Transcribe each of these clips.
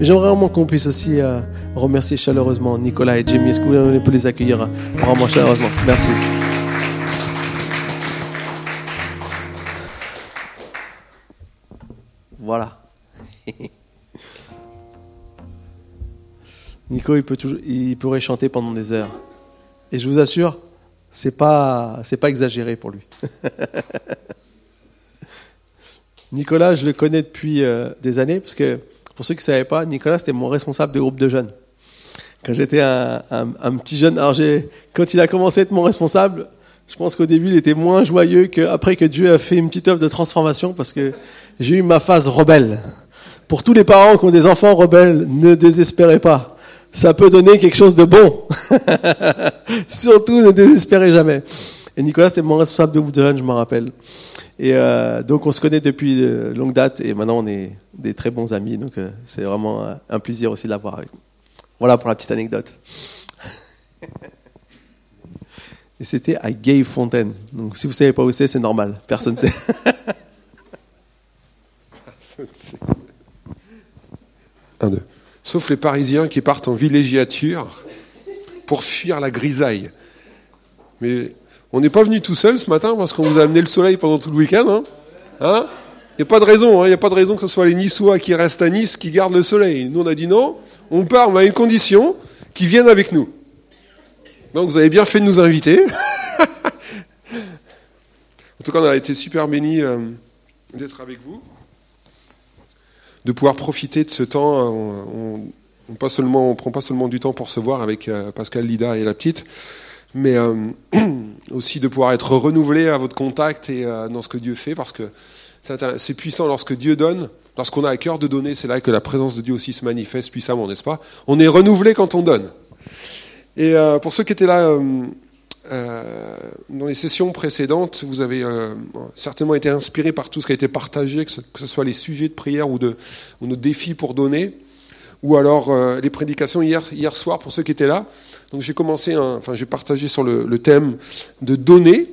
J'aimerais vraiment qu'on puisse aussi euh, remercier chaleureusement Nicolas et Jamie. Est-ce que vous pouvez les accueillir euh, vraiment chaleureusement? Merci. Voilà. Nico, il, peut toujours, il pourrait chanter pendant des heures. Et je vous assure, c'est pas, c'est pas exagéré pour lui. Nicolas, je le connais depuis euh, des années, parce que pour ceux qui ne savaient pas, Nicolas, c'était mon responsable de groupe de jeunes. Quand j'étais un, petit jeune, alors quand il a commencé à être mon responsable, je pense qu'au début, il était moins joyeux qu'après que Dieu a fait une petite œuvre de transformation, parce que j'ai eu ma phase rebelle. Pour tous les parents qui ont des enfants rebelles, ne désespérez pas. Ça peut donner quelque chose de bon. Surtout, ne désespérez jamais. Et Nicolas, c'était mon responsable de groupe de jeunes, je m'en rappelle. Et euh, donc on se connaît depuis de longue date et maintenant on est des très bons amis. Donc euh, c'est vraiment un plaisir aussi de l'avoir avec nous. Voilà pour la petite anecdote. Et c'était à Gay Fontaine. Donc si vous savez pas où c'est, c'est normal. Personne ne sait. Un, deux. Sauf les Parisiens qui partent en villégiature pour fuir la grisaille. Mais on n'est pas venu tout seul ce matin parce qu'on vous a amené le soleil pendant tout le week-end. Hein Hein? Il n'y a pas de raison. Il hein. a pas de raison que ce soit les Niçois qui restent à Nice qui gardent le soleil. Nous, on a dit non. On part, on a une condition, qu'ils viennent avec nous. Donc, vous avez bien fait de nous inviter. en tout cas, on a été super bénis euh, d'être avec vous, de pouvoir profiter de ce temps. On, on, on prend pas seulement du temps pour se voir avec euh, Pascal Lida et la petite, mais euh, aussi de pouvoir être renouvelé à votre contact et euh, dans ce que Dieu fait, parce que c'est puissant. Lorsque Dieu donne, lorsqu'on a à cœur de donner, c'est là que la présence de Dieu aussi se manifeste puissamment, n'est-ce pas? On est renouvelé quand on donne. Et euh, pour ceux qui étaient là dans les sessions précédentes, vous avez certainement été inspirés par tout ce qui a été partagé, que ce, soit les sujets de prière ou, de, ou nos défis pour donner, ou alors les prédications hier, hier soir pour ceux qui étaient là. Donc j'ai commencé, enfin j'ai partagé sur le, thème de donner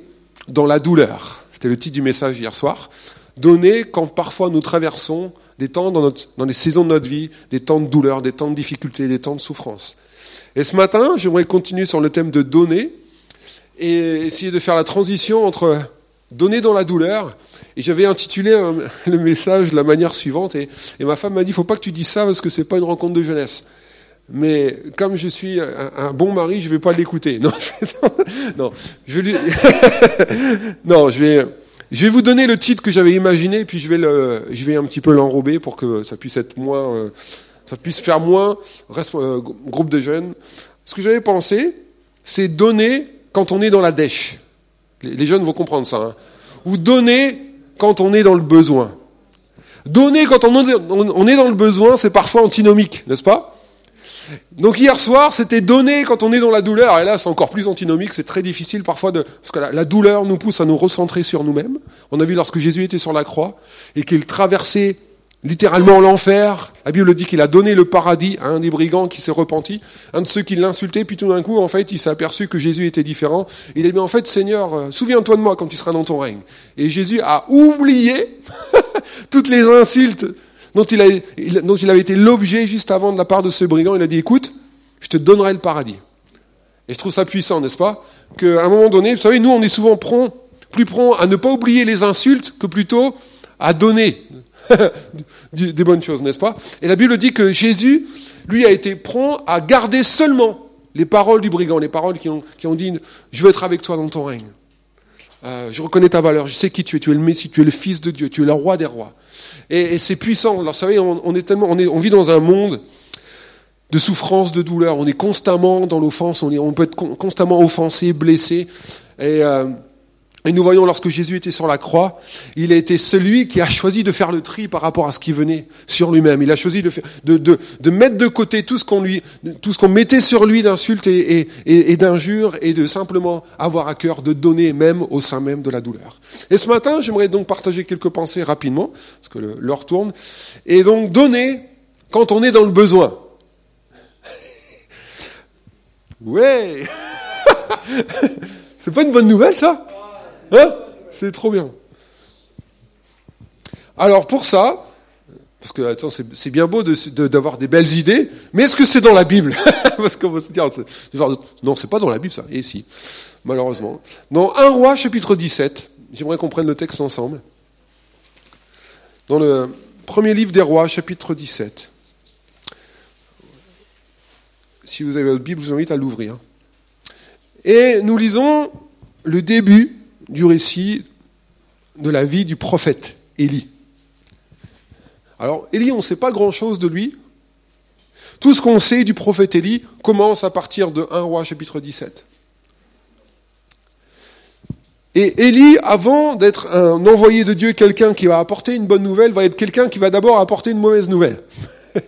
dans la douleur. C'était le titre du message hier soir. Donner quand parfois nous traversons des temps dans, notre, dans les saisons de notre vie, des temps de douleur, des temps de difficulté, des temps de souffrance. Et ce matin, j'aimerais continuer sur le thème de donner et essayer de faire la transition entre donner dans la douleur. Et j'avais intitulé le message de la manière suivante. Et, et ma femme m'a dit, faut pas que tu dises ça parce que c'est pas une rencontre de jeunesse mais comme je suis un, bon mari, je vais pas l'écouter. Non, non, je lui... non, je vais, je vais vous donner le titre que j'avais imaginé, puis je vais le, je vais un petit peu l'enrober pour que ça puisse être moins, euh, ça puisse faire moins euh, groupe de jeunes. Ce que j'avais pensé, c'est donner quand on est dans la dèche. Les, jeunes vont comprendre ça. Hein. Ou donner quand on est dans le besoin. Donner quand on est dans le besoin, c'est parfois antinomique, n'est-ce pas? Donc hier soir, c'était donné quand on est dans la douleur, et là c'est encore plus antinomique, c'est très difficile parfois de... Parce que la, douleur nous pousse à nous recentrer sur nous-mêmes. On a vu lorsque Jésus était sur la croix, et qu'il traversait littéralement l'enfer, la Bible dit qu'il a donné le paradis à un des brigands qui s'est repenti, un de ceux qui l'insultaient, puis tout d'un coup, en fait, il s'est aperçu que Jésus était différent. Il a dit, en fait, Seigneur, euh, souviens-toi de moi quand tu seras dans ton règne. Et Jésus a oublié toutes les insultes dont il, avait été l'objet juste avant de la part de ce brigand. Il a dit, écoute, je te donnerai le paradis. Et je trouve ça puissant, n'est-ce pas? Qu'à un moment donné, vous savez, nous, on est souvent prompt, plus prompt à ne pas oublier les insultes que plutôt à donner des bonnes choses, n'est-ce pas? Et la Bible dit que Jésus, lui, a été prompt à garder seulement les paroles du brigand, les paroles qui ont, qui ont dit, je veux être avec toi dans ton règne. Euh, je reconnais ta valeur, je sais qui tu es, tu es le Messie, tu es le Fils de Dieu, tu es le roi des rois. Et, c'est puissant. Alors, vous savez, on, est tellement, on, vit dans un monde de souffrance, de douleur. On est constamment dans l'offense. On, peut être constamment offensé, blessé. Et, euh, et nous voyons lorsque Jésus était sur la croix, il a été celui qui a choisi de faire le tri par rapport à ce qui venait sur lui-même. Il a choisi de, faire, de, de, de, mettre de côté tout ce qu'on lui, tout ce qu'on mettait sur lui d'insultes et, et, et, d'injures et de simplement avoir à cœur de donner même au sein même de la douleur. Et ce matin, j'aimerais donc partager quelques pensées rapidement, parce que l'heure tourne. Et donc donner quand on est dans le besoin. ouais C'est pas une bonne nouvelle ça? Hein? C'est trop bien. Alors pour ça, Parce que attends, c'est bien beau d'avoir de, des belles idées, mais est-ce que c'est dans la Bible? Parce qu'on va se dire, non, c'est pas dans la Bible ça. Et si, malheureusement. Dans 1 roi chapitre 17, j'aimerais qu'on prenne le texte ensemble. Dans le premier livre des rois, chapitre 17. Si vous avez votre Bible, je vous invite à l'ouvrir. Et nous lisons le début du récit de la vie du prophète Élie. Alors, Élie, on ne sait pas grand-chose de lui. Tout ce qu'on sait du prophète Élie commence à partir de 1 roi chapitre 17. Et Élie, avant d'être un envoyé de Dieu, quelqu'un qui va apporter une bonne nouvelle, va être quelqu'un qui va d'abord apporter une mauvaise nouvelle.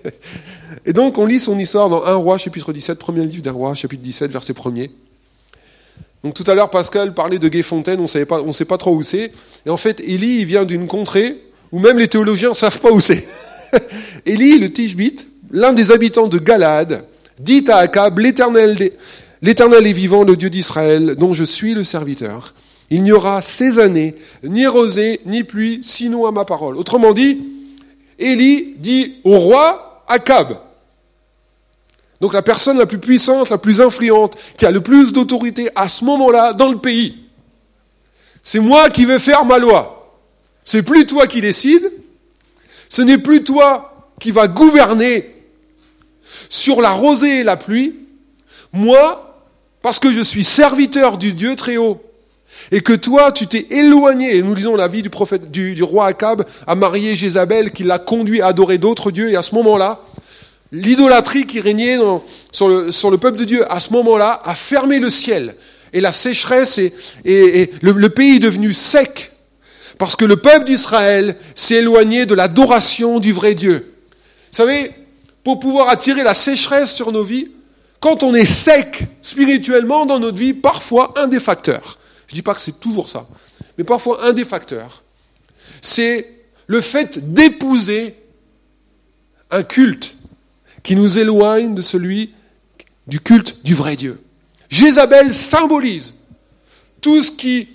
Et donc on lit son histoire dans 1 roi chapitre 17, premier livre d'un roi chapitre 17, verset 1er. Donc tout à l'heure Pascal parlait de Guéfontaine, on ne sait pas trop où c'est. Et en fait Élie, il vient d'une contrée où même les théologiens ne savent pas où c'est. Élie, le Tishbite, l'un des habitants de Galade, dit à Akab, l'Éternel est vivant, le Dieu d'Israël, dont je suis le serviteur. Il n'y aura ces années ni rosée ni pluie, sinon à ma parole. Autrement dit, Élie dit au roi Akab, donc la personne la plus puissante, la plus influente, qui a le plus d'autorité à ce moment-là dans le pays. C'est moi qui vais faire ma loi. C'est plus toi qui décides, ce n'est plus toi qui vas gouverner sur la rosée et la pluie. Moi, parce que je suis serviteur du Dieu très haut, et que toi, tu t'es éloigné, et nous lisons la vie du prophète, du, roi Akab, à marier Jézabel, qui l'a conduit à adorer d'autres dieux, et à ce moment-là, l'idolâtrie qui régnait sur, le, peuple de Dieu, à ce moment-là, a fermé le ciel, et la sécheresse, et, le pays est devenu sec, parce que le peuple d'Israël s'est éloigné de l'adoration du vrai Dieu. Vous savez, pour pouvoir attirer la sécheresse sur nos vies, quand on est sec spirituellement dans notre vie, parfois un des facteurs, je ne dis pas que c'est toujours ça, mais parfois un des facteurs, c'est le fait d'épouser un culte qui nous éloigne de celui du culte du vrai Dieu. Jézabel symbolise tout ce qui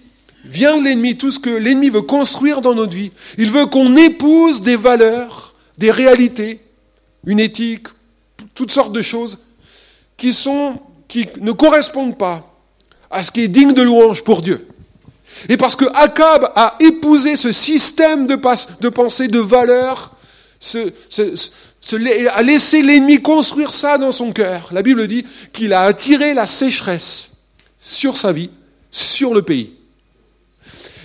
vient de l'ennemi, tout ce que l'ennemi veut construire dans notre vie. Il veut qu'on épouse des valeurs, des réalités, une éthique, toutes sortes de choses qui sont, qui ne correspondent pas à ce qui est digne de louange pour Dieu. Et parce que Akab a épousé ce système de, pensée, de valeurs, a laissé l'ennemi construire ça dans son cœur. La Bible dit qu'il a attiré la sécheresse sur sa vie, sur le pays.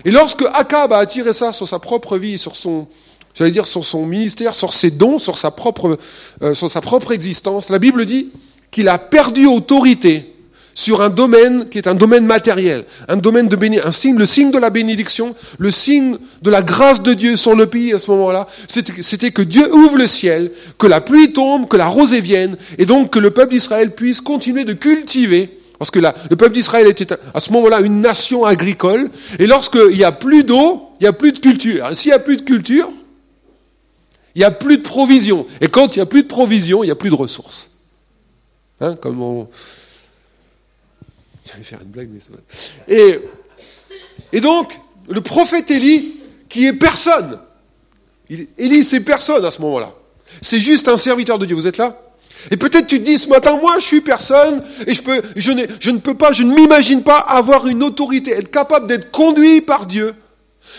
Et lorsque Akab a attiré ça sur sa propre vie, sur son, j'allais dire, sur son ministère, sur ses dons, sur sa propre, euh, sur sa propre existence, la Bible dit qu'il a perdu autorité sur un domaine qui est un domaine matériel, un domaine de béni, un signe, le signe de la bénédiction, le signe de la grâce de Dieu sur le pays à ce moment-là, c'était que Dieu ouvre le ciel, que la pluie tombe, que la rosée vienne, et donc que le peuple d'Israël puisse continuer de cultiver parce que là, le peuple d'Israël était à ce moment-là une nation agricole, et lorsqu'il n'y a plus d'eau, il n'y a plus de culture. S'il n'y a plus de culture, il n'y a plus de provision. Et quand il n'y a plus de provision, il n'y a plus de ressources. Hein. J'allais faire une blague, mais et, et donc, le prophète Élie, qui est personne, Élie, c'est personne à ce moment-là. C'est juste un serviteur de Dieu. Vous êtes là? Et peut-être tu te dis ce matin, moi je suis personne et je, peux, je, je ne peux pas, je ne m'imagine pas avoir une autorité, être capable d'être conduit par Dieu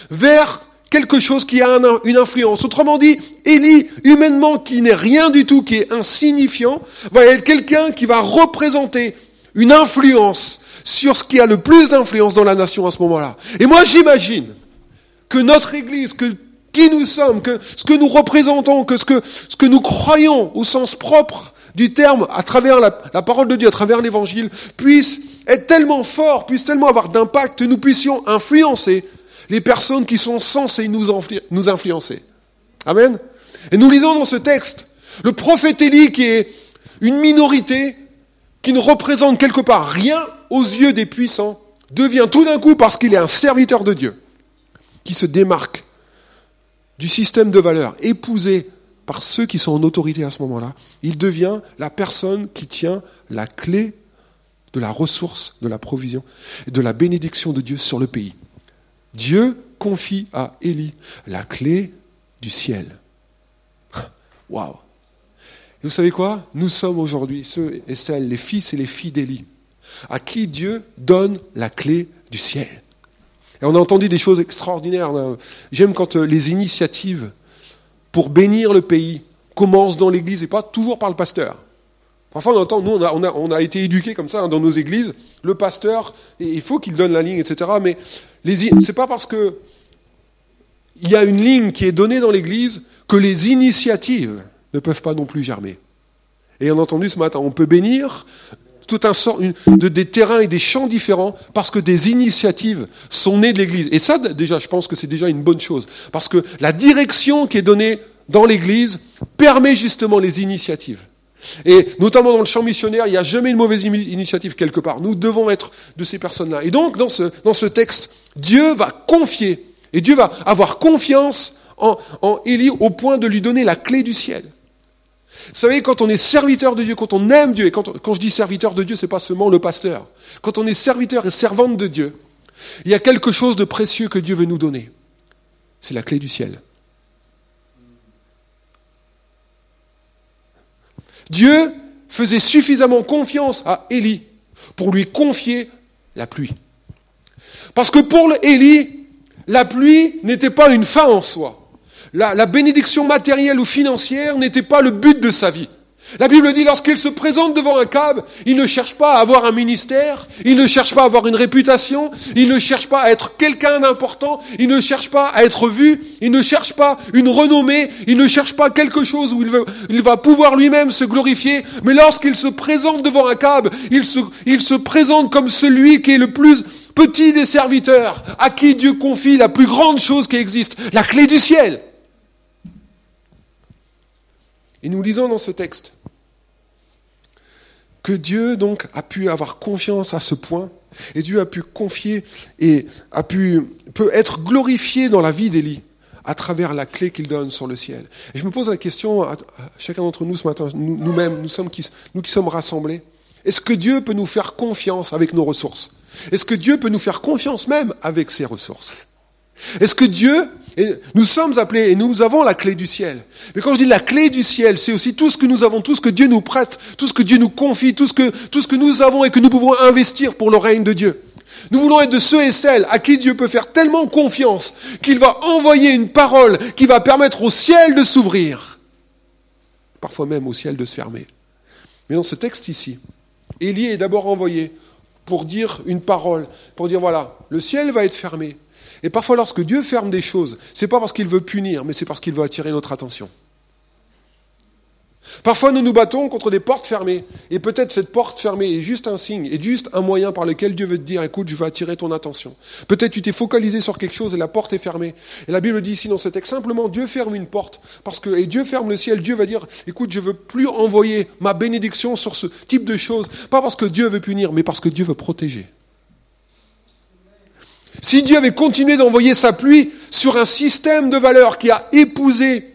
vers quelque chose qui a une influence. Autrement dit, Élie, humainement, qui n'est rien du tout, qui est insignifiant, va être quelqu'un qui va représenter une influence sur ce qui a le plus d'influence dans la nation à ce moment-là. Et moi j'imagine que notre Église, que qui nous sommes, que ce que nous représentons, que ce que, ce que nous croyons au sens propre du terme, à travers la, parole de Dieu, à travers l'évangile, puisse être tellement fort, puisse tellement avoir d'impact que nous puissions influencer les personnes qui sont censées nous, nous influencer. Amen. Et nous lisons dans ce texte le prophète Élie qui est une minorité qui ne représente quelque part rien aux yeux des puissants, devient tout d'un coup, parce qu'il est un serviteur de Dieu, qui se démarque du système de valeurs épousé par ceux qui sont en autorité à ce moment-là, il devient la personne qui tient la clé de la ressource, de la provision de la bénédiction de Dieu sur le pays. Dieu confie à Élie la clé du ciel. Waouh vous savez quoi? Nous sommes aujourd'hui ceux et celles, les fils et les filles d'Élie, à qui Dieu donne la clé du ciel. Et on a entendu des choses extraordinaires. J'aime quand euh, les initiatives pour bénir le pays commencent dans l'église et pas toujours par le pasteur. Parfois, on entend, nous, on a, on a, on a été éduqués comme ça hein, dans nos églises. Le pasteur, il faut qu'il donne la ligne, etc. Mais c'est pas parce que il y a une ligne qui est donnée dans l'église que les initiatives ne peuvent pas non plus germer. Et on entendu ce matin, on peut bénir tout un sort de des terrains et des champs différents parce que des initiatives sont nées de l'Église. Et ça, déjà, je pense que c'est déjà une bonne chose parce que la direction qui est donnée dans l'Église permet justement les initiatives. Et notamment dans le champ missionnaire, il n'y a jamais une mauvaise initiative quelque part. Nous devons être de ces personnes-là. Et donc, dans ce, dans ce texte, Dieu va confier, et Dieu va avoir confiance en, en Élie au point de lui donner la clé du ciel. Vous savez, quand on est serviteur de Dieu, quand on aime Dieu, et quand, je dis serviteur de Dieu, c'est pas seulement le pasteur. Quand on est serviteur et servante de Dieu, il y a quelque chose de précieux que Dieu veut nous donner. C'est la clé du ciel. Dieu faisait suffisamment confiance à Élie pour lui confier la pluie. Parce que pour Élie, la pluie n'était pas une fin en soi. La, bénédiction matérielle ou financière n'était pas le but de sa vie. La Bible dit, lorsqu'il se présente devant un cab, il ne cherche pas à avoir un ministère, il ne cherche pas à avoir une réputation, il ne cherche pas à être quelqu'un d'important, il ne cherche pas à être vu, il ne cherche pas une renommée, il ne cherche pas quelque chose où il, va pouvoir lui-même se glorifier, mais lorsqu'il se présente devant un cab, il se, il se présente comme celui qui est le plus petit des serviteurs, à qui Dieu confie la plus grande chose qui existe, la clé du ciel. Et nous lisons dans ce texte que Dieu donc a pu avoir confiance à ce point, et Dieu a pu confier et a pu peut être glorifié dans la vie d'Élie à travers la clé qu'il donne sur le ciel. Et je me pose la question à, chacun d'entre nous ce matin, nous-mêmes, nous, nous qui sommes rassemblés, est-ce que Dieu peut nous faire confiance avec nos ressources? Est-ce que Dieu peut nous faire confiance même avec ses ressources? Est-ce que Dieu nous sommes appelés et nous avons la clé du ciel. Mais quand je dis la clé du ciel, c'est aussi tout ce que nous avons, tout ce que Dieu nous prête, tout ce que Dieu nous confie, tout ce que, tout ce que nous avons et que nous pouvons investir pour le règne de Dieu. Nous voulons être de ceux et celles à qui Dieu peut faire tellement confiance qu'il va envoyer une parole qui va permettre au ciel de s'ouvrir. Parfois même au ciel de se fermer. Mais dans ce texte ici, Élie est d'abord envoyé pour dire une parole, pour dire voilà, le ciel va être fermé, et parfois, lorsque Dieu ferme des choses, c'est pas parce qu'il veut punir, mais c'est parce qu'il veut attirer notre attention. Parfois, nous nous battons contre des portes fermées. Et peut-être cette porte fermée est juste un signe, est juste un moyen par lequel Dieu veut te dire, écoute, je veux attirer ton attention. Peut-être tu t'es focalisé sur quelque chose et la porte est fermée. Et la Bible dit ici dans ce texte, simplement, Dieu ferme une porte. Parce que, et Dieu ferme le ciel. Dieu va dire, écoute, je veux plus envoyer ma bénédiction sur ce type de choses. Pas parce que Dieu veut punir, mais parce que Dieu veut protéger. Si Dieu avait continué d'envoyer sa pluie sur un système de valeurs qui a épousé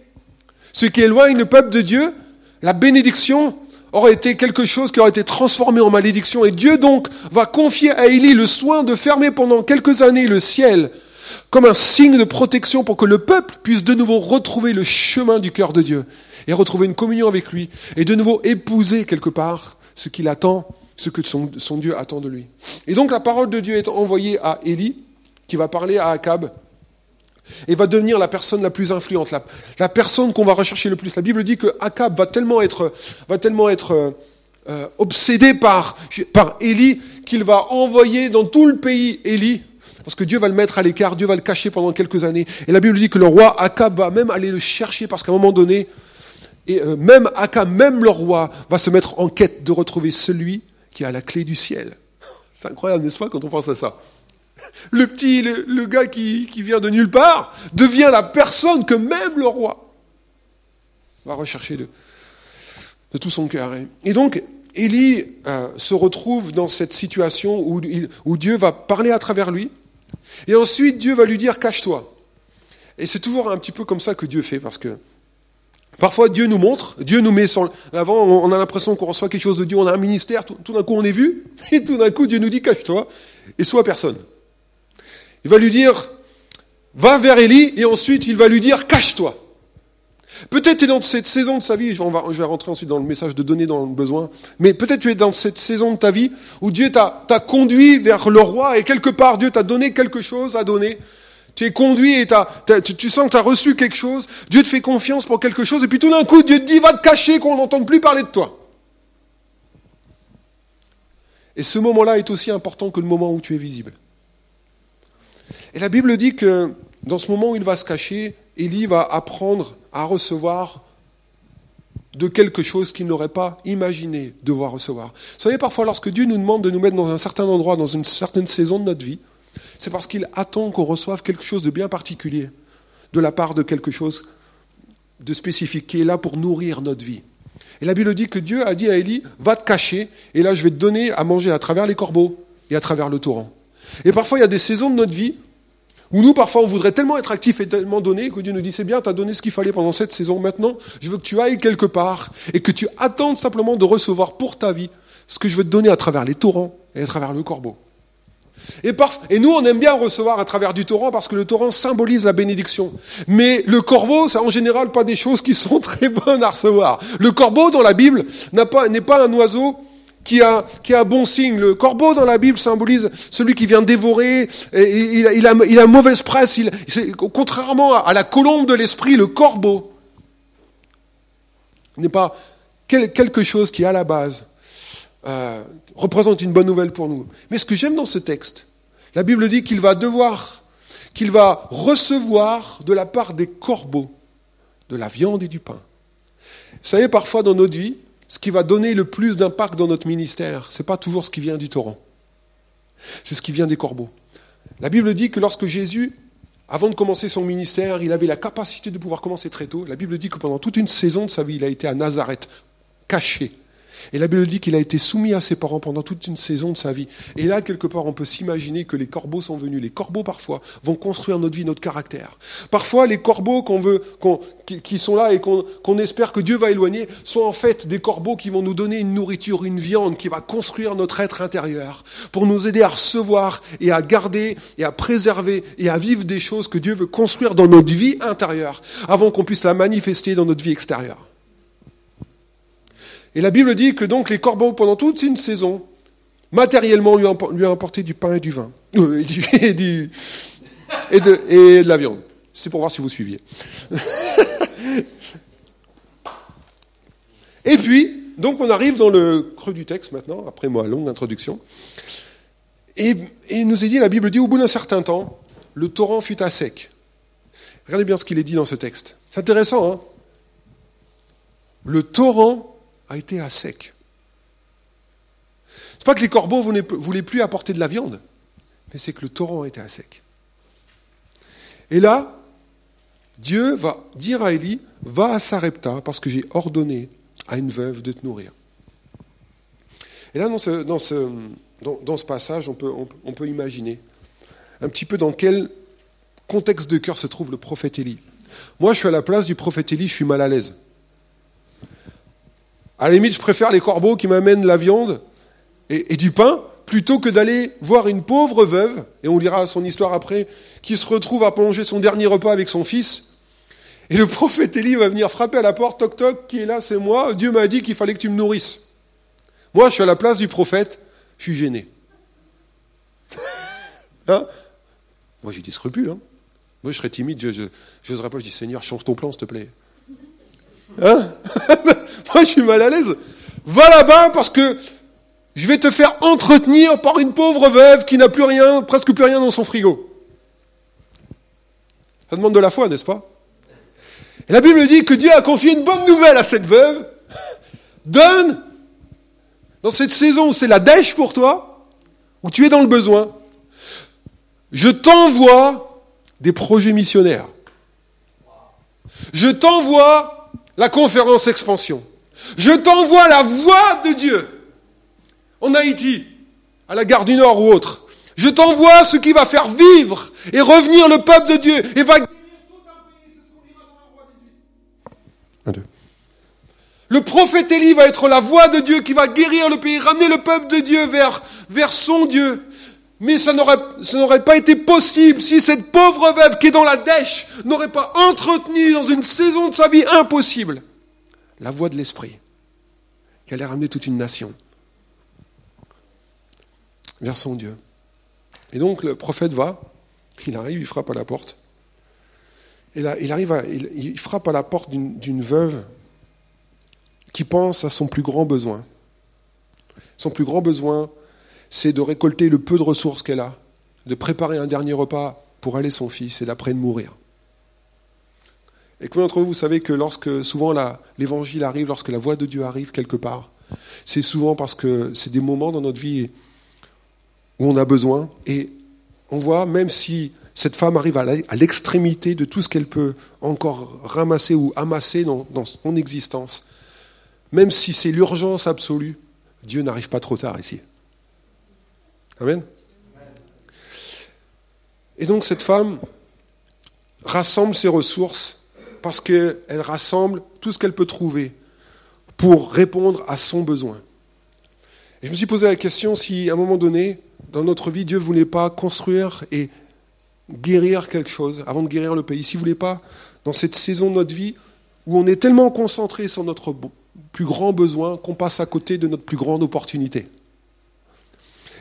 ce qui éloigne le peuple de Dieu, la bénédiction aurait été quelque chose qui aurait été transformé en malédiction. Et Dieu donc va confier à Élie le soin de fermer pendant quelques années le ciel comme un signe de protection pour que le peuple puisse de nouveau retrouver le chemin du cœur de Dieu et retrouver une communion avec lui et de nouveau épouser quelque part ce qu'il attend, ce que son, Dieu attend de lui. Et donc la parole de Dieu est envoyée à Élie va parler à Akab et va devenir la personne la plus influente, la, personne qu'on va rechercher le plus. La Bible dit que Akab va tellement être, va tellement être euh, euh, obsédé par, par Élie qu'il va envoyer dans tout le pays Élie, parce que Dieu va le mettre à l'écart, Dieu va le cacher pendant quelques années. Et la Bible dit que le roi Akab va même aller le chercher, parce qu'à un moment donné, euh, même Akab, même le roi, va se mettre en quête de retrouver celui qui a la clé du ciel. C'est incroyable, n'est-ce pas, quand on pense à ça? Le petit, le, gars qui, vient de nulle part, devient la personne que même le roi va rechercher de, tout son cœur. Et donc, Élie euh, se retrouve dans cette situation où, où Dieu va parler à travers lui, et ensuite Dieu va lui dire cache-toi. Et c'est toujours un petit peu comme ça que Dieu fait, parce que parfois Dieu nous montre, Dieu nous met sur l'avant, on a l'impression qu'on reçoit quelque chose de Dieu, on a un ministère, tout, tout d'un coup on est vu, et tout d'un coup Dieu nous dit cache-toi, et sois personne. Il va lui dire, va vers Élie, et ensuite il va lui dire, cache-toi. Peut-être tu es dans cette saison de sa vie, je vais, rentrer ensuite dans le message de donner dans le besoin, mais peut-être tu es dans cette saison de ta vie où Dieu t'a conduit vers le roi et quelque part Dieu t'a donné quelque chose à donner. Tu es conduit et tu, tu, sens que tu as reçu quelque chose, Dieu te fait confiance pour quelque chose et puis tout d'un coup Dieu te dit va te cacher qu'on n'entende plus parler de toi. Et ce moment-là est aussi important que le moment où tu es visible. Et la Bible dit que dans ce moment où il va se cacher, Élie va apprendre à recevoir de quelque chose qu'il n'aurait pas imaginé devoir recevoir. Vous savez, parfois, lorsque Dieu nous demande de nous mettre dans un certain endroit, dans une certaine saison de notre vie, c'est parce qu'il attend qu'on reçoive quelque chose de bien particulier, de la part de quelque chose de spécifique, qui est là pour nourrir notre vie. Et la Bible dit que Dieu a dit à Élie, va te cacher, et là je vais te donner à manger à travers les corbeaux et à travers le torrent. Et parfois il y a des saisons de notre vie où nous, parfois, on voudrait tellement être actifs et tellement donner que Dieu nous dit, c'est bien, tu as donné ce qu'il fallait pendant cette saison. Maintenant, je veux que tu ailles quelque part et que tu attendes simplement de recevoir pour ta vie ce que je veux te donner à travers les torrents et à travers le corbeau. Et, et nous, on aime bien recevoir à travers du torrent parce que le torrent symbolise la bénédiction. Mais le corbeau, c'est en général pas des choses qui sont très bonnes à recevoir. Le corbeau, dans la Bible, n'est pas, pas un oiseau qui a, qui a bon signe. Le corbeau dans la Bible symbolise celui qui vient dévorer, et il, a, il, a, il a mauvaise presse. Il, contrairement à la colombe de l'esprit, le corbeau n'est pas quelque chose qui, à la base, euh, représente une bonne nouvelle pour nous. Mais ce que j'aime dans ce texte, la Bible dit qu'il va devoir, qu'il va recevoir de la part des corbeaux de la viande et du pain. Vous savez, parfois dans notre vie, ce qui va donner le plus d'impact dans notre ministère, ce n'est pas toujours ce qui vient du torrent. C'est ce qui vient des corbeaux. La Bible dit que lorsque Jésus, avant de commencer son ministère, il avait la capacité de pouvoir commencer très tôt. La Bible dit que pendant toute une saison de sa vie, il a été à Nazareth, caché, et la Bible dit qu'il a été soumis à ses parents pendant toute une saison de sa vie. Et là, quelque part, on peut s'imaginer que les corbeaux sont venus. Les corbeaux, parfois, vont construire notre vie, notre caractère. Parfois, les corbeaux qu'on veut, qui, sont là et qu'on espère que Dieu va éloigner, sont en fait des corbeaux qui vont nous donner une nourriture, une viande qui va construire notre être intérieur, pour nous aider à recevoir et à garder et à préserver et à vivre des choses que Dieu veut construire dans notre vie intérieure, avant qu'on puisse la manifester dans notre vie extérieure. Et la Bible dit que donc les corbeaux, pendant toute une saison, matériellement lui ont, apporté du pain et du vin. Euh, et, de, la viande. C'était pour voir si vous suiviez. et puis, donc on arrive dans le creux du texte maintenant, après ma longue introduction. Et, et il nous est dit, la Bible dit, au bout d'un certain temps, le torrent fut à sec. Regardez bien ce qu'il est dit dans ce texte. C'est intéressant, hein Le torrent a été à sec. C'est pas que les corbeaux voulaient plus apporter de la viande, mais c'est que le torrent était à sec. Et là, Dieu va dire à Élie, va à Sarepta parce que j'ai ordonné à une veuve de te nourrir. Et là, dans ce, passage, on, peut imaginer un petit peu dans quel contexte de cœur se trouve le prophète Élie. Moi, je suis à la place du prophète Élie, je suis mal à l'aise. À la limite, je préfère les corbeaux qui m'amènent la viande et, du pain plutôt que d'aller voir une pauvre veuve, et on lira son histoire après, qui se retrouve à manger son dernier repas avec son fils. Et le prophète Élie va venir frapper à la porte, toc toc, qui est là, c'est moi, Dieu m'a dit qu'il fallait que tu me nourrisses. Moi, je suis à la place du prophète, je suis gêné. hein? Moi, j'ai des scrupules. Hein moi, je serais timide, je n'oserais pas, je dis Seigneur, change ton plan, s'il te plaît. Hein Moi, je suis mal à l'aise. Va là-bas parce que je vais te faire entretenir par une pauvre veuve qui n'a plus rien, presque plus rien dans son frigo. Ça demande de la foi, n'est-ce pas? La Bible dit que Dieu a confié une bonne nouvelle à cette veuve. Donne, dans cette saison où c'est la dèche pour toi, où tu es dans le besoin, je t'envoie des projets missionnaires. Je t'envoie la conférence expansion. Je t'envoie la voix de Dieu en Haïti, à la gare du Nord ou autre. Je t'envoie ce qui va faire vivre et revenir le peuple de Dieu et va guérir tout un pays. C'est ce qu'on dira dans la roi 18. Le prophète Élie va être la voix de Dieu qui va guérir le pays, ramener le peuple de Dieu vers son Dieu. Mais ça n'aurait pas été possible si cette pauvre veuve qui est dans la dèche n'aurait pas entretenu dans une saison de sa vie impossible la voix de l'Esprit qui allait ramener toute une nation vers son Dieu. Et donc le prophète va, il arrive, il frappe à la porte. Et là, il arrive, il, frappe à la porte d'une veuve qui pense à son plus grand besoin. Son plus grand besoin, c'est de récolter le peu de ressources qu'elle a, de préparer un dernier repas pour aller son fils et d'après de mourir. Et combien d'entre vous, vous savez que lorsque souvent l'évangile arrive, lorsque la voix de Dieu arrive quelque part, c'est souvent parce que c'est des moments dans notre vie où on a besoin. Et on voit, même si cette femme arrive à l'extrémité de tout ce qu'elle peut encore ramasser ou amasser dans, son existence, même si c'est l'urgence absolue, Dieu n'arrive pas trop tard ici. Amen. Et donc cette femme rassemble ses ressources parce qu'elle rassemble tout ce qu'elle peut trouver pour répondre à son besoin. Et je me suis posé la question si à un moment donné, dans notre vie, Dieu ne voulait pas construire et guérir quelque chose avant de guérir le pays. S'il ne voulait pas, dans cette saison de notre vie, où on est tellement concentré sur notre plus grand besoin qu'on passe à côté de notre plus grande opportunité.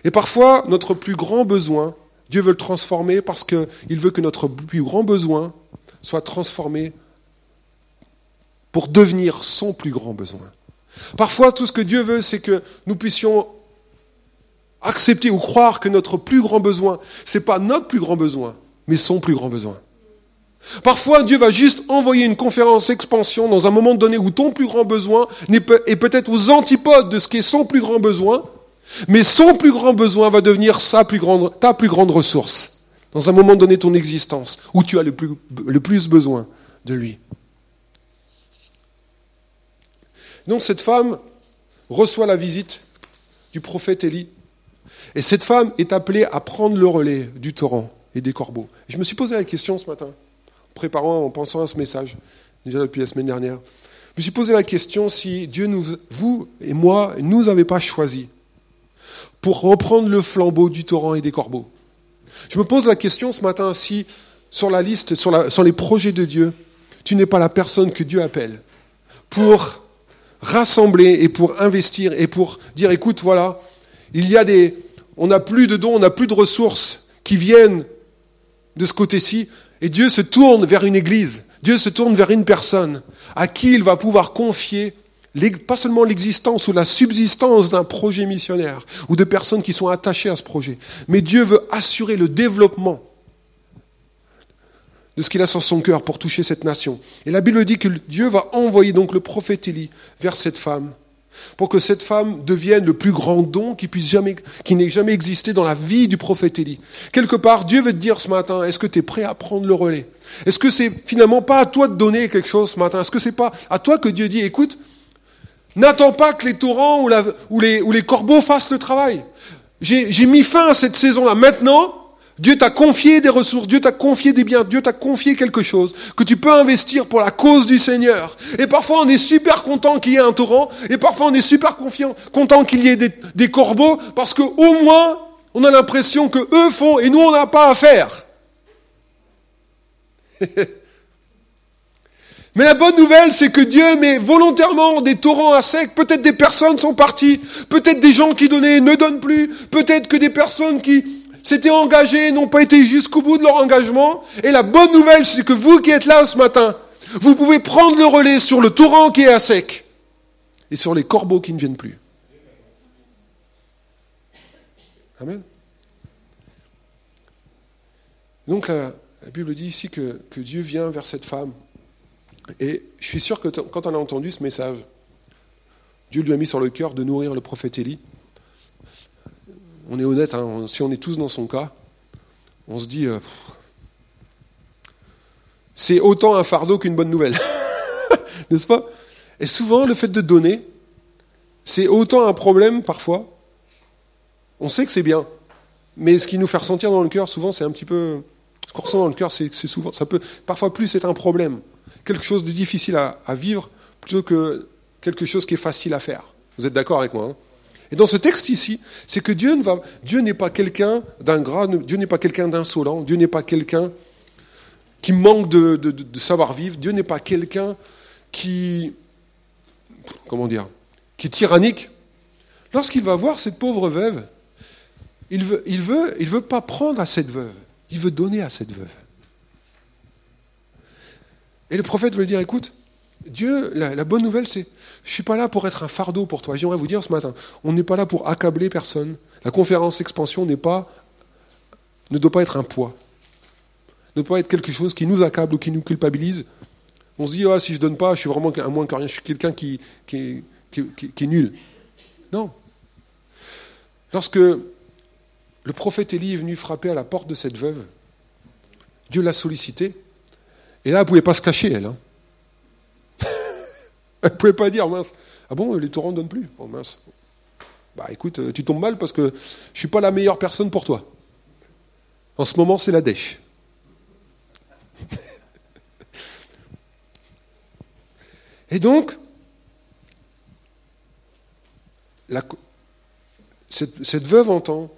Et parfois, notre plus grand besoin, Dieu veut le transformer parce qu'il veut que notre plus grand besoin soit transformé pour devenir son plus grand besoin. Parfois, tout ce que Dieu veut, c'est que nous puissions accepter ou croire que notre plus grand besoin, ce n'est pas notre plus grand besoin, mais son plus grand besoin. Parfois, Dieu va juste envoyer une conférence expansion dans un moment donné où ton plus grand besoin est peut-être aux antipodes de ce qui est son plus grand besoin, mais son plus grand besoin va devenir ta plus grande ressource dans un moment donné de ton existence où tu as le plus, besoin de lui. Donc cette femme reçoit la visite du prophète Élie. Et cette femme est appelée à prendre le relais du torrent et des corbeaux. Je me suis posé la question ce matin, en préparant, en pensant à ce message, déjà depuis la semaine dernière. Je me suis posé la question si Dieu, nous, vous et moi, nous avait pas choisi pour reprendre le flambeau du torrent et des corbeaux. Je me pose la question ce matin si, sur la liste, sur, les projets de Dieu, tu n'es pas la personne que Dieu appelle pour rassembler et pour investir et pour dire écoute, voilà, il y a des. On n'a plus de dons, on n'a plus de ressources qui viennent de ce côté-ci, et Dieu se tourne vers une église, Dieu se tourne vers une personne à qui il va pouvoir confier pas seulement l'existence ou la subsistance d'un projet missionnaire ou de personnes qui sont attachées à ce projet, mais Dieu veut assurer le développement de ce qu'il a sur son cœur pour toucher cette nation. Et la Bible dit que Dieu va envoyer donc le prophète Élie vers cette femme pour que cette femme devienne le plus grand don qui puisse jamais, qui n'ait jamais existé dans la vie du prophète Élie. Quelque part, Dieu veut te dire ce matin, est-ce que tu es prêt à prendre le relais? Est-ce que c'est finalement pas à toi de donner quelque chose ce matin? Est-ce que c'est pas à toi que Dieu dit, écoute, n'attends pas que les torrents ou, les, corbeaux fassent le travail. J'ai mis fin à cette saison-là. Maintenant, Dieu t'a confié des ressources, Dieu t'a confié des biens, Dieu t'a confié quelque chose que tu peux investir pour la cause du Seigneur. Et parfois on est super content qu'il y ait un torrent, et parfois on est super confiant, content qu'il y ait des, corbeaux, parce qu'au moins on a l'impression que eux font et nous on n'a pas à faire. Mais la bonne nouvelle, c'est que Dieu met volontairement des torrents à sec. Peut-être des personnes sont parties, peut-être des gens qui donnaient ne donnent plus, peut-être que des personnes qui s'étaient engagés, n'ont pas été jusqu'au bout de leur engagement. Et la bonne nouvelle, c'est que vous qui êtes là ce matin, vous pouvez prendre le relais sur le torrent qui est à sec et sur les corbeaux qui ne viennent plus. Amen. Donc la, Bible dit ici que, Dieu vient vers cette femme. Et je suis sûr que quand on a entendu ce message, Dieu lui a mis sur le cœur de nourrir le prophète Élie on est honnête, hein, si on est tous dans son cas, on se dit, euh, c'est autant un fardeau qu'une bonne nouvelle. N'est-ce pas? Et souvent, le fait de donner, c'est autant un problème parfois. On sait que c'est bien, mais ce qui nous fait ressentir dans le cœur, souvent, c'est un petit peu. Ce qu'on ressent dans le cœur, c'est souvent. Ça peut parfois plus être un problème, quelque chose de difficile à, vivre, plutôt que quelque chose qui est facile à faire. Vous êtes d'accord avec moi hein? Et dans ce texte ici, c'est que Dieu n'est pas quelqu'un d'ingrat, Dieu n'est pas quelqu'un d'insolent, Dieu n'est pas quelqu'un qui manque de, de savoir-vivre, Dieu n'est pas quelqu'un qui, comment dire, qui est tyrannique. Lorsqu'il va voir cette pauvre veuve, il veut, il veut, il veut pas prendre à cette veuve, il veut donner à cette veuve. Et le prophète veut lui dire, écoute, Dieu, la, bonne nouvelle, c'est, je suis pas là pour être un fardeau pour toi. J'aimerais vous dire ce matin, on n'est pas là pour accabler personne. La conférence expansion n'est pas, ne doit pas être un poids, ne doit pas être quelque chose qui nous accable ou qui nous culpabilise. On se dit, ah, si je donne pas, je suis vraiment un moins que rien, je suis quelqu'un qui, qui, qui est nul. Non. Lorsque le prophète Élie est venu frapper à la porte de cette veuve, Dieu l'a sollicité, et là, elle ne pouvait pas se cacher, elle. Hein. elle ne pouvait pas dire, mince, ah bon, les torrents ne donnent plus. Oh mince. Bah écoute, euh, tu tombes mal parce que je ne suis pas la meilleure personne pour toi. En ce moment, c'est la dèche. Et donc, cette, veuve entend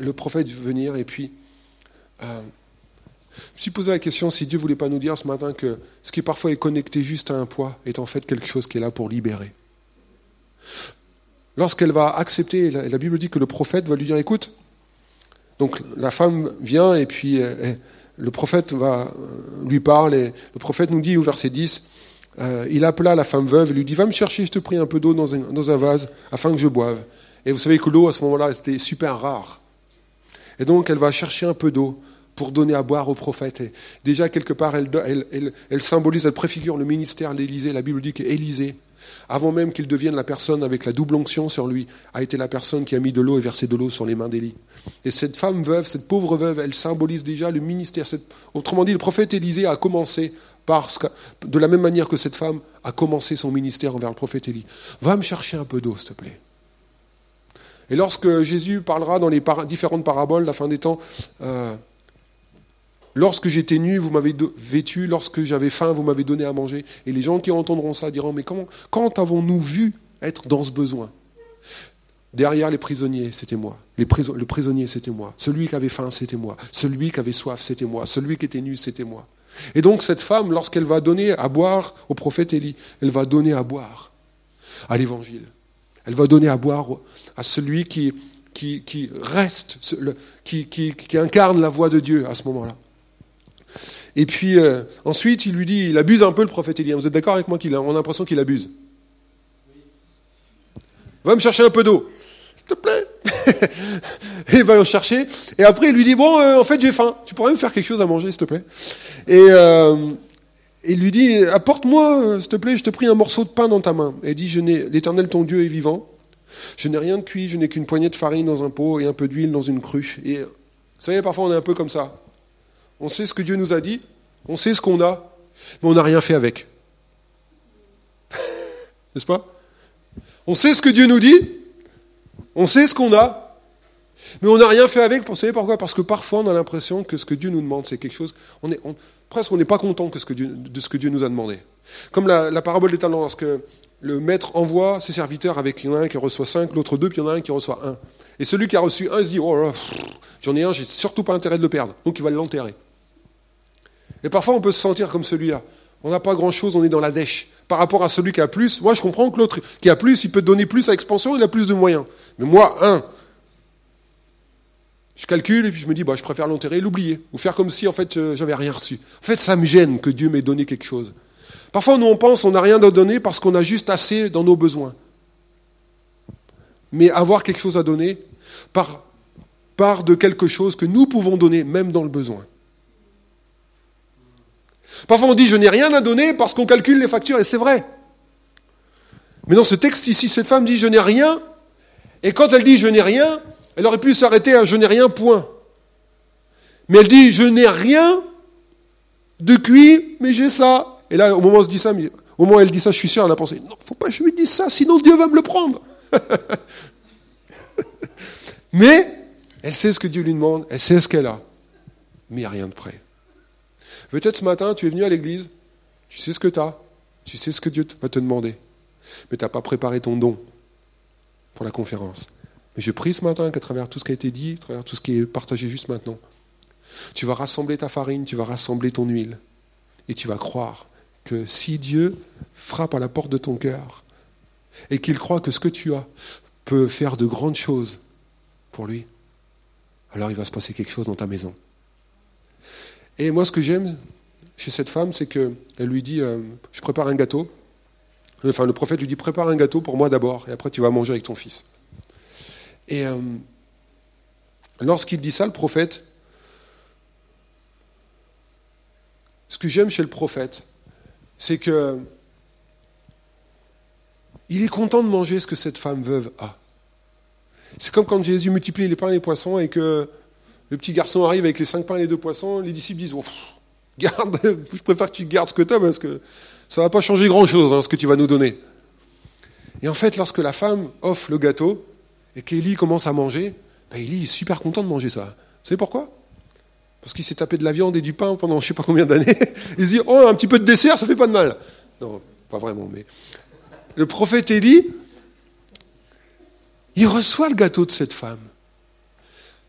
le prophète, venir et puis euh, je me suis posé la question si Dieu voulait pas nous dire ce matin que ce qui parfois est connecté juste à un poids est en fait quelque chose qui est là pour libérer. Lorsqu'elle va accepter, la, Bible dit que le prophète va lui dire écoute, donc la femme vient et puis euh, le prophète va euh, lui parle et le prophète nous dit au verset 10 euh, il appela la femme veuve et lui dit Va me chercher, je te prie, un peu d'eau dans un, vase afin que je boive. Et vous savez que l'eau à ce moment-là, c'était super rare. Et donc, elle va chercher un peu d'eau pour donner à boire au prophète. Et déjà, quelque part, elle, symbolise, elle préfigure le ministère d'Élysée. La Bible dit qu'Élysée, avant même qu'il devienne la personne avec la double onction sur lui, a été la personne qui a mis de l'eau et versé de l'eau sur les mains d'Élie. Et cette femme veuve, cette pauvre veuve, elle symbolise déjà le ministère. Autrement dit, le prophète Élysée a commencé parce que, de la même manière que cette femme a commencé son ministère envers le prophète Élie. Va me chercher un peu d'eau, s'il te plaît. Et lorsque Jésus parlera dans les différentes paraboles, la fin des temps, euh, lorsque j'étais nu, vous m'avez vêtu, lorsque j'avais faim, vous m'avez donné à manger. Et les gens qui entendront ça diront, mais comment, quand avons-nous vu être dans ce besoin? Derrière les prisonniers, c'était moi. le prisonnier, c'était moi. Celui qui avait faim, c'était moi. Celui qui avait soif, c'était moi. Celui qui était nu, c'était moi. Et donc cette femme, lorsqu'elle va donner à boire au prophète Élie, elle va donner à boire à l'évangile. Elle va donner à boire à celui qui, qui, reste, qui, qui, incarne la voix de Dieu à ce moment-là. Et puis euh, ensuite, il lui dit, il abuse un peu le prophète Élie. Vous êtes d'accord avec moi qu'il a, a l'impression qu'il abuse? Va me chercher un peu d'eau s'il te plaît. et il va le chercher. Et après, il lui dit, bon, euh, en fait, j'ai faim. Tu pourrais me faire quelque chose à manger, s'il te plaît? Et euh, il lui dit, apporte-moi, euh, s'il te plaît, je te prie un morceau de pain dans ta main. Et il dit, je n'ai, l'éternel ton Dieu est vivant. Je n'ai rien de cuit, je n'ai qu'une poignée de farine dans un pot et un peu d'huile dans une cruche. Et vous savez, parfois, on est un peu comme ça. On sait ce que Dieu nous a dit, on sait ce qu'on a, mais on n'a rien fait avec. N'est-ce pas? On sait ce que Dieu nous dit, on sait ce qu'on a, mais on n'a rien fait avec. Vous savez pourquoi? Parce que parfois on a l'impression que ce que Dieu nous demande, c'est quelque chose. On est, presque on n'est pas content de ce que Dieu nous a demandé. Comme la, parabole des talents, lorsque le maître envoie ses serviteurs avec, il y en a un qui reçoit cinq, l'autre deux, puis il y en a un qui reçoit un. Et celui qui a reçu un se dit, oh j'en ai un, j'ai surtout pas intérêt de le perdre. Donc il va l'enterrer. Et parfois on peut se sentir comme celui-là. On n'a pas grand-chose, on est dans la dèche par rapport à celui qui a plus. Moi, je comprends que l'autre qui a plus, il peut donner plus à expansion, il a plus de moyens. Mais moi, un, je calcule et puis je me dis, bah, je préfère l'enterrer l'oublier. Ou faire comme si, en fait, euh, j'avais rien reçu. En fait, ça me gêne que Dieu m'ait donné quelque chose. Parfois, nous, on pense qu'on n'a rien à donner parce qu'on a juste assez dans nos besoins. Mais avoir quelque chose à donner par, part de quelque chose que nous pouvons donner, même dans le besoin. Parfois on dit je n'ai rien à donner parce qu'on calcule les factures, et c'est vrai. Mais dans ce texte ici, cette femme dit je n'ai rien, et quand elle dit je n'ai rien, elle aurait pu s'arrêter à je n'ai rien, point. Mais elle dit je n'ai rien de cuit, mais j'ai ça. Et là, au moment où, au moment elle dit ça, je suis sûr, elle a pensé non, faut pas que je lui dise ça, sinon Dieu va me le prendre. mais elle sait ce que Dieu lui demande, elle sait ce qu'elle a, mais il n'y a rien de prêt. Peut-être ce matin, tu es venu à l'église, tu sais ce que tu as, tu sais ce que Dieu va te demander, mais tu n'as pas préparé ton don. pour la conférence. Mais je prie ce matin qu'à travers tout ce qui a été dit, à travers tout ce qui est partagé juste maintenant, tu vas rassembler ta farine, tu vas rassembler ton huile. Et tu vas croire que si Dieu frappe à la porte de ton cœur et qu'il croit que ce que tu as peut faire de grandes choses pour lui, alors il va se passer quelque chose dans ta maison. Et moi, ce que j'aime chez cette femme, c'est qu'elle lui dit euh, Je prépare un gâteau. Enfin, le prophète lui dit Prépare un gâteau pour moi d'abord, et après tu vas manger avec ton fils. Et euh, lorsqu'il dit ça, le prophète, ce que j'aime chez le prophète, c'est que il est content de manger ce que cette femme veuve a. C'est comme quand Jésus multiplie les pains et les poissons et que le petit garçon arrive avec les cinq pains et les deux poissons, les disciples disent Garde, je préfère que tu gardes ce que tu as parce que ça ne va pas changer grand-chose hein, ce que tu vas nous donner. Et en fait, lorsque la femme offre le gâteau et qu'Élie commence à manger, ben est super content de manger ça. Vous savez pourquoi? Parce qu'il s'est tapé de la viande et du pain pendant je ne sais pas combien d'années. Il se dit Oh, un petit peu de dessert, ça fait pas de mal. Non, pas vraiment, mais. Le prophète Élie, il reçoit le gâteau de cette femme.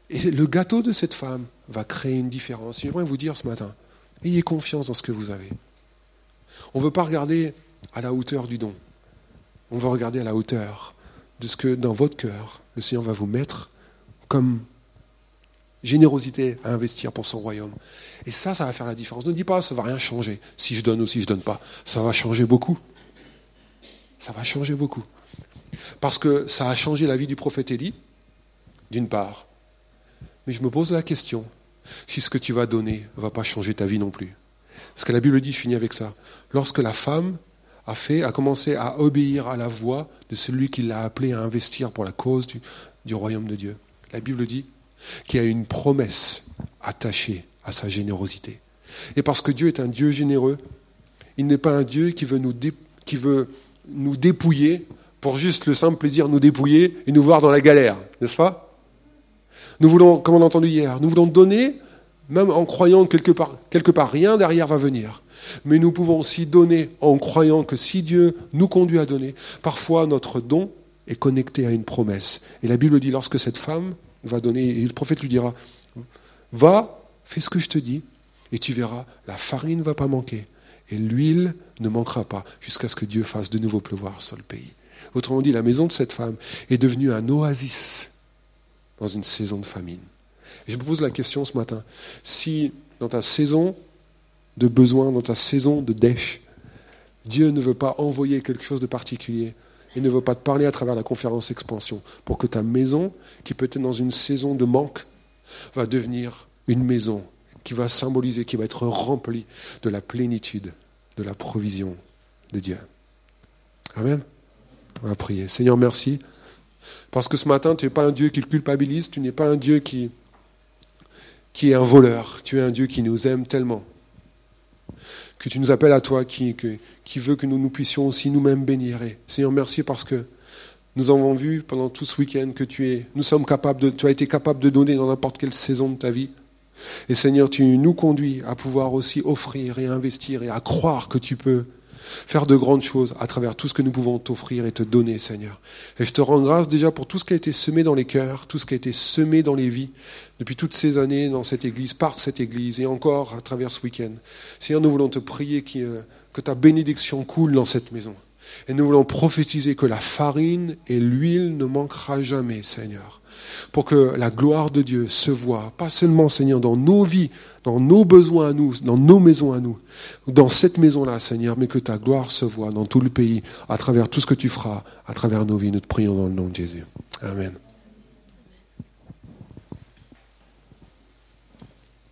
Et le gâteau de cette femme va créer une différence. J'aimerais vous dire ce matin, ayez confiance dans ce que vous avez. On ne veut pas regarder à la hauteur du don. On veut regarder à la hauteur de ce que dans votre cœur, le Seigneur va vous mettre comme générosité à investir pour son royaume. Et ça, ça va faire la différence. Ne dis pas, ça ne va rien changer si je donne ou si je ne donne pas. Ça va changer beaucoup. Ça va changer beaucoup. Parce que ça a changé la vie du prophète Élie, d'une part. Mais je me pose la question, si ce que tu vas donner ne va pas changer ta vie non plus. Parce que la Bible dit, je finis avec ça, lorsque la femme a fait, a commencé à obéir à la voix de celui qui l'a appelé à investir pour la cause du, du royaume de Dieu. La Bible dit qu'il y a une promesse attachée à sa générosité. Et parce que Dieu est un Dieu généreux, il n'est pas un Dieu qui veut nous, qui veut nous dépouiller pour juste le simple plaisir de nous dépouiller et nous voir dans la galère, n'est-ce pas? Nous voulons, comme on a entendu hier, nous voulons donner, même en croyant que quelque part, quelque part rien derrière va venir. Mais nous pouvons aussi donner en croyant que si Dieu nous conduit à donner, parfois notre don est connecté à une promesse. Et la Bible dit, lorsque cette femme va donner, et le prophète lui dira, va, fais ce que je te dis, et tu verras, la farine ne va pas manquer, et l'huile ne manquera pas, jusqu'à ce que Dieu fasse de nouveau pleuvoir sur le pays. Autrement dit, la maison de cette femme est devenue un oasis dans une saison de famine. Et je me pose la question ce matin, si dans ta saison de besoin, dans ta saison de dèche, Dieu ne veut pas envoyer quelque chose de particulier, il ne veut pas te parler à travers la conférence expansion, pour que ta maison, qui peut être dans une saison de manque, va devenir une maison qui va symboliser, qui va être remplie de la plénitude, de la provision de Dieu. Amen. On va prier. Seigneur, merci. Parce que ce matin, tu n'es pas un Dieu qui le culpabilise, tu n'es pas un Dieu qui, qui est un voleur, tu es un Dieu qui nous aime tellement. Que tu nous appelles à toi, qui, qui veut que nous nous puissions aussi nous-mêmes bénir. Seigneur, merci parce que nous avons vu pendant tout ce week-end que tu es, nous sommes capables de, tu as été capable de donner dans n'importe quelle saison de ta vie. Et Seigneur, tu nous conduis à pouvoir aussi offrir et investir et à croire que tu peux faire de grandes choses à travers tout ce que nous pouvons t'offrir et te donner, Seigneur. Et je te rends grâce déjà pour tout ce qui a été semé dans les cœurs, tout ce qui a été semé dans les vies depuis toutes ces années dans cette Église, par cette Église et encore à travers ce week-end. Seigneur, nous voulons te prier euh, que ta bénédiction coule dans cette maison. Et nous voulons prophétiser que la farine et l'huile ne manquera jamais, Seigneur pour que la gloire de Dieu se voie, pas seulement, Seigneur, dans nos vies, dans nos besoins à nous, dans nos maisons à nous, dans cette maison-là, Seigneur, mais que ta gloire se voie dans tout le pays, à travers tout ce que tu feras, à travers nos vies. Nous te prions dans le nom de Jésus. Amen.